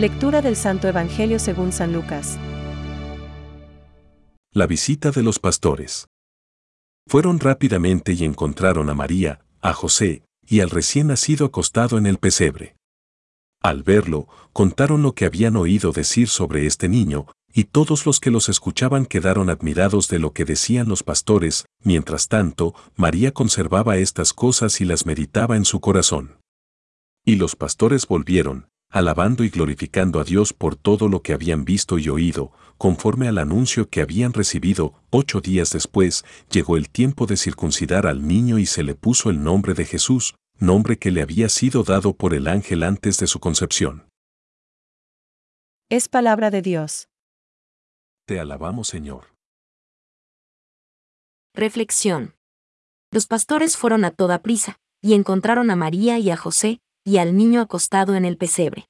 Lectura del Santo Evangelio según San Lucas. La visita de los pastores. Fueron rápidamente y encontraron a María, a José, y al recién nacido acostado en el pesebre. Al verlo, contaron lo que habían oído decir sobre este niño, y todos los que los escuchaban quedaron admirados de lo que decían los pastores, mientras tanto, María conservaba estas cosas y las meditaba en su corazón. Y los pastores volvieron, alabando y glorificando a Dios por todo lo que habían visto y oído, conforme al anuncio que habían recibido, ocho días después, llegó el tiempo de circuncidar al niño y se le puso el nombre de Jesús, nombre que le había sido dado por el ángel antes de su concepción. Es palabra de Dios. Te alabamos Señor. Reflexión. Los pastores fueron a toda prisa, y encontraron a María y a José, y al niño acostado en el pesebre.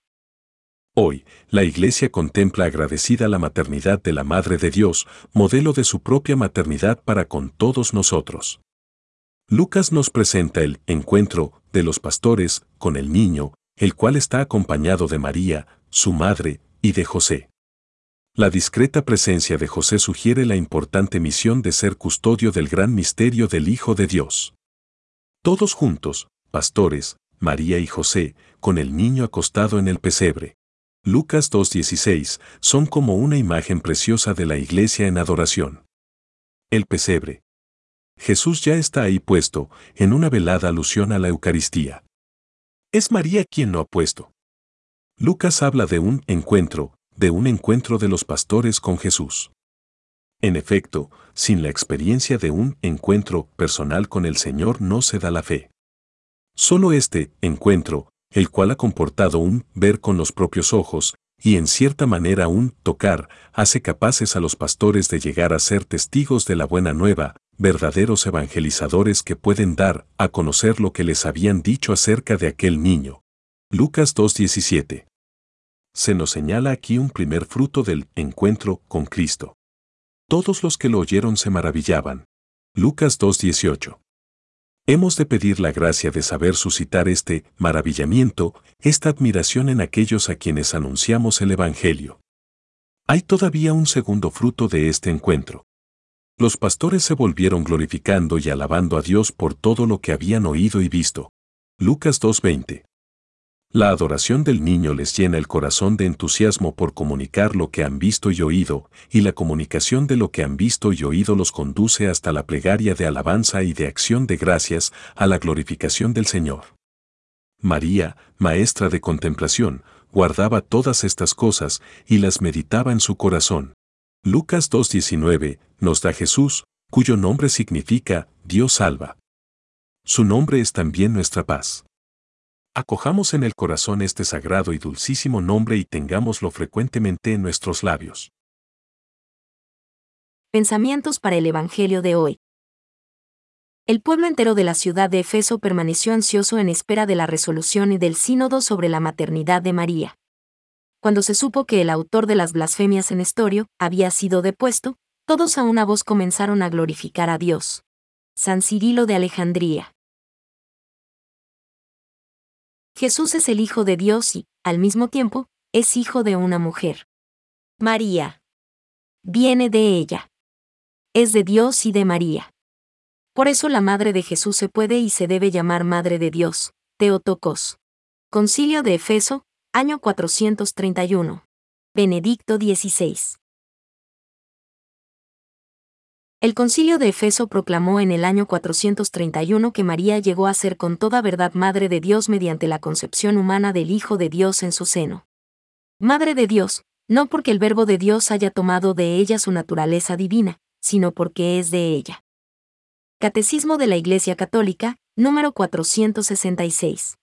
Hoy, la Iglesia contempla agradecida la maternidad de la Madre de Dios, modelo de su propia maternidad para con todos nosotros. Lucas nos presenta el encuentro de los pastores con el niño, el cual está acompañado de María, su madre, y de José. La discreta presencia de José sugiere la importante misión de ser custodio del gran misterio del Hijo de Dios. Todos juntos, pastores, María y José, con el niño acostado en el pesebre. Lucas 2.16 son como una imagen preciosa de la iglesia en adoración. El pesebre. Jesús ya está ahí puesto, en una velada alusión a la Eucaristía. Es María quien lo ha puesto. Lucas habla de un encuentro, de un encuentro de los pastores con Jesús. En efecto, sin la experiencia de un encuentro personal con el Señor no se da la fe. Solo este encuentro, el cual ha comportado un ver con los propios ojos, y en cierta manera un tocar, hace capaces a los pastores de llegar a ser testigos de la buena nueva, verdaderos evangelizadores que pueden dar a conocer lo que les habían dicho acerca de aquel niño. Lucas 2.17. Se nos señala aquí un primer fruto del encuentro con Cristo. Todos los que lo oyeron se maravillaban. Lucas 2.18. Hemos de pedir la gracia de saber suscitar este maravillamiento, esta admiración en aquellos a quienes anunciamos el Evangelio. Hay todavía un segundo fruto de este encuentro. Los pastores se volvieron glorificando y alabando a Dios por todo lo que habían oído y visto. Lucas 2.20 la adoración del niño les llena el corazón de entusiasmo por comunicar lo que han visto y oído, y la comunicación de lo que han visto y oído los conduce hasta la plegaria de alabanza y de acción de gracias a la glorificación del Señor. María, maestra de contemplación, guardaba todas estas cosas y las meditaba en su corazón. Lucas 2.19 nos da Jesús, cuyo nombre significa Dios salva. Su nombre es también nuestra paz. Acojamos en el corazón este sagrado y dulcísimo nombre y tengámoslo frecuentemente en nuestros labios. Pensamientos para el Evangelio de hoy. El pueblo entero de la ciudad de Efeso permaneció ansioso en espera de la resolución y del sínodo sobre la maternidad de María. Cuando se supo que el autor de las blasfemias en Estorio había sido depuesto, todos a una voz comenzaron a glorificar a Dios. San Cirilo de Alejandría. Jesús es el Hijo de Dios y, al mismo tiempo, es hijo de una mujer. María. Viene de ella. Es de Dios y de María. Por eso la Madre de Jesús se puede y se debe llamar Madre de Dios, Teotocos. Concilio de Efeso, año 431. Benedicto XVI. El concilio de Efeso proclamó en el año 431 que María llegó a ser con toda verdad Madre de Dios mediante la concepción humana del Hijo de Dios en su seno. Madre de Dios, no porque el Verbo de Dios haya tomado de ella su naturaleza divina, sino porque es de ella. Catecismo de la Iglesia Católica, número 466.